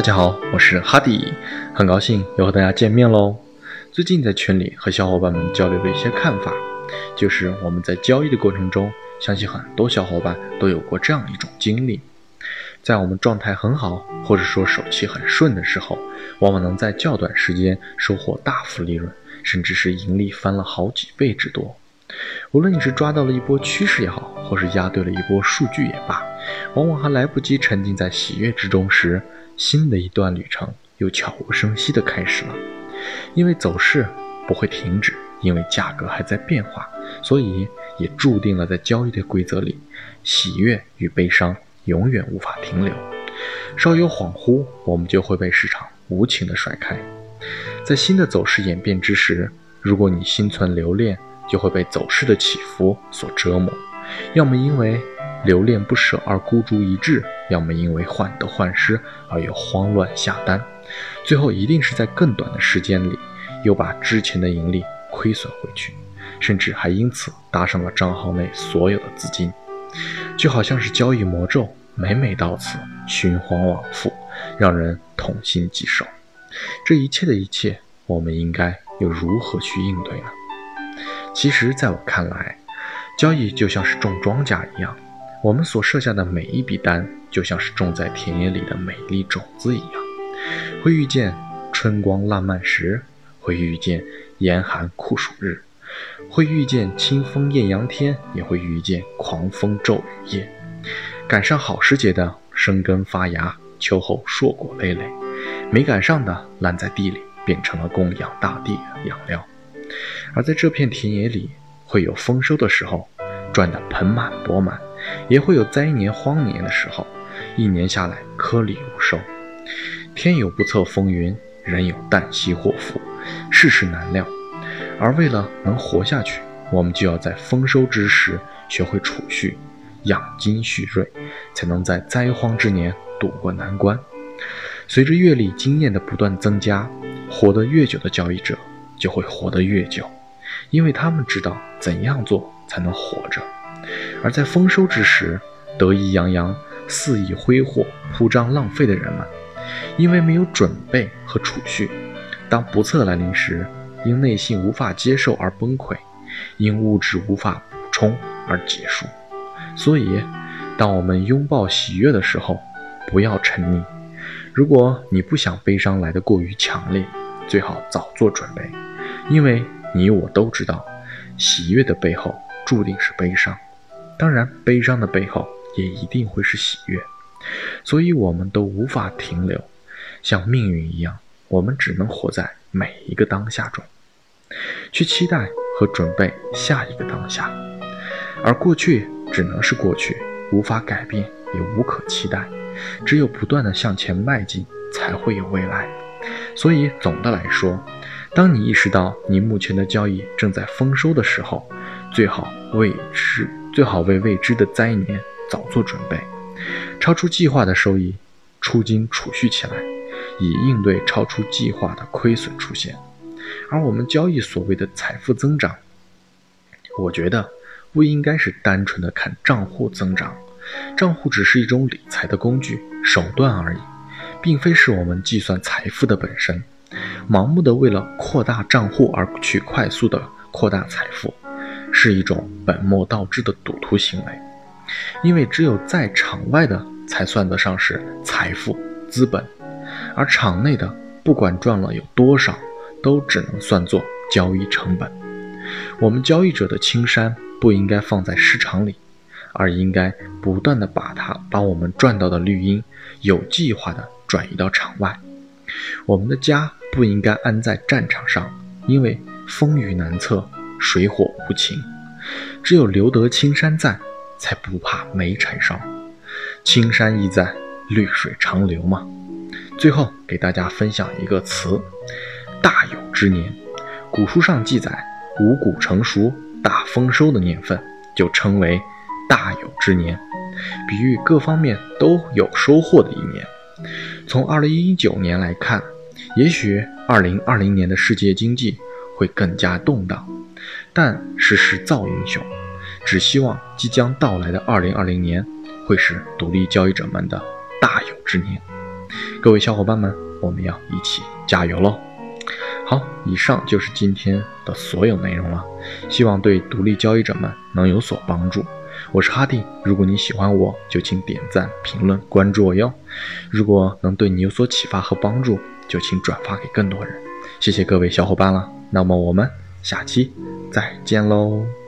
家好，我是哈迪，很高兴又和大家见面喽。最近在群里和小伙伴们交流了一些看法，就是我们在交易的过程中，相信很多小伙伴都有过这样一种经历：在我们状态很好，或者说手气很顺的时候，往往能在较短时间收获大幅利润，甚至是盈利翻了好几倍之多。无论你是抓到了一波趋势也好，或是压对了一波数据也罢，往往还来不及沉浸在喜悦之中时，新的一段旅程又悄无声息地开始了。因为走势不会停止，因为价格还在变化，所以也注定了在交易的规则里，喜悦与悲伤永远无法停留。稍有恍惚，我们就会被市场无情地甩开。在新的走势演变之时，如果你心存留恋，就会被走势的起伏所折磨，要么因为留恋不舍而孤注一掷，要么因为患得患失而又慌乱下单，最后一定是在更短的时间里又把之前的盈利亏损回去，甚至还因此搭上了账号内所有的资金，就好像是交易魔咒，每每到此循环往复，让人痛心疾首。这一切的一切，我们应该又如何去应对呢？其实，在我看来，交易就像是种庄稼一样，我们所设下的每一笔单，就像是种在田野里的每粒种子一样，会遇见春光烂漫时，会遇见严寒酷暑日，会遇见清风艳阳天，也会遇见狂风骤雨夜。赶上好时节的生根发芽，秋后硕果累累；没赶上的烂在地里，变成了供养大地的养料。而在这片田野里，会有丰收的时候，赚得盆满钵满；也会有灾年荒年的时候，一年下来颗粒无收。天有不测风云，人有旦夕祸福，世事难料。而为了能活下去，我们就要在丰收之时学会储蓄，养精蓄锐，才能在灾荒之年渡过难关。随着阅历经验的不断增加，活得越久的交易者。就会活得越久，因为他们知道怎样做才能活着。而在丰收之时，得意洋洋、肆意挥霍、铺张浪费的人们，因为没有准备和储蓄，当不测来临时，因内心无法接受而崩溃，因物质无法补充而结束。所以，当我们拥抱喜悦的时候，不要沉溺。如果你不想悲伤来得过于强烈，最好早做准备。因为你我都知道，喜悦的背后注定是悲伤，当然，悲伤的背后也一定会是喜悦，所以我们都无法停留，像命运一样，我们只能活在每一个当下中，去期待和准备下一个当下，而过去只能是过去，无法改变，也无可期待，只有不断的向前迈进，才会有未来。所以总的来说。当你意识到你目前的交易正在丰收的时候，最好为之最好为未知的灾年早做准备，超出计划的收益出金储蓄起来，以应对超出计划的亏损出现。而我们交易所谓的财富增长，我觉得不应该是单纯的看账户增长，账户只是一种理财的工具手段而已，并非是我们计算财富的本身。盲目的为了扩大账户而去快速的扩大财富，是一种本末倒置的赌徒行为。因为只有在场外的才算得上是财富资本，而场内的不管赚了有多少，都只能算作交易成本。我们交易者的青山不应该放在市场里，而应该不断的把它把我们赚到的绿荫有计划的转移到场外。我们的家。不应该安在战场上，因为风雨难测，水火无情。只有留得青山在，才不怕没柴烧。青山易在，绿水长流嘛。最后给大家分享一个词：大有之年。古书上记载，五谷成熟、大丰收的年份，就称为大有之年，比喻各方面都有收获的一年。从二零一九年来看。也许二零二零年的世界经济会更加动荡，但世事造英雄，只希望即将到来的二零二零年会是独立交易者们的大有之年。各位小伙伴们，我们要一起加油喽！好，以上就是今天的所有内容了，希望对独立交易者们能有所帮助。我是哈迪，如果你喜欢我，就请点赞、评论、关注我哟。如果能对你有所启发和帮助，就请转发给更多人。谢谢各位小伙伴了，那么我们下期再见喽。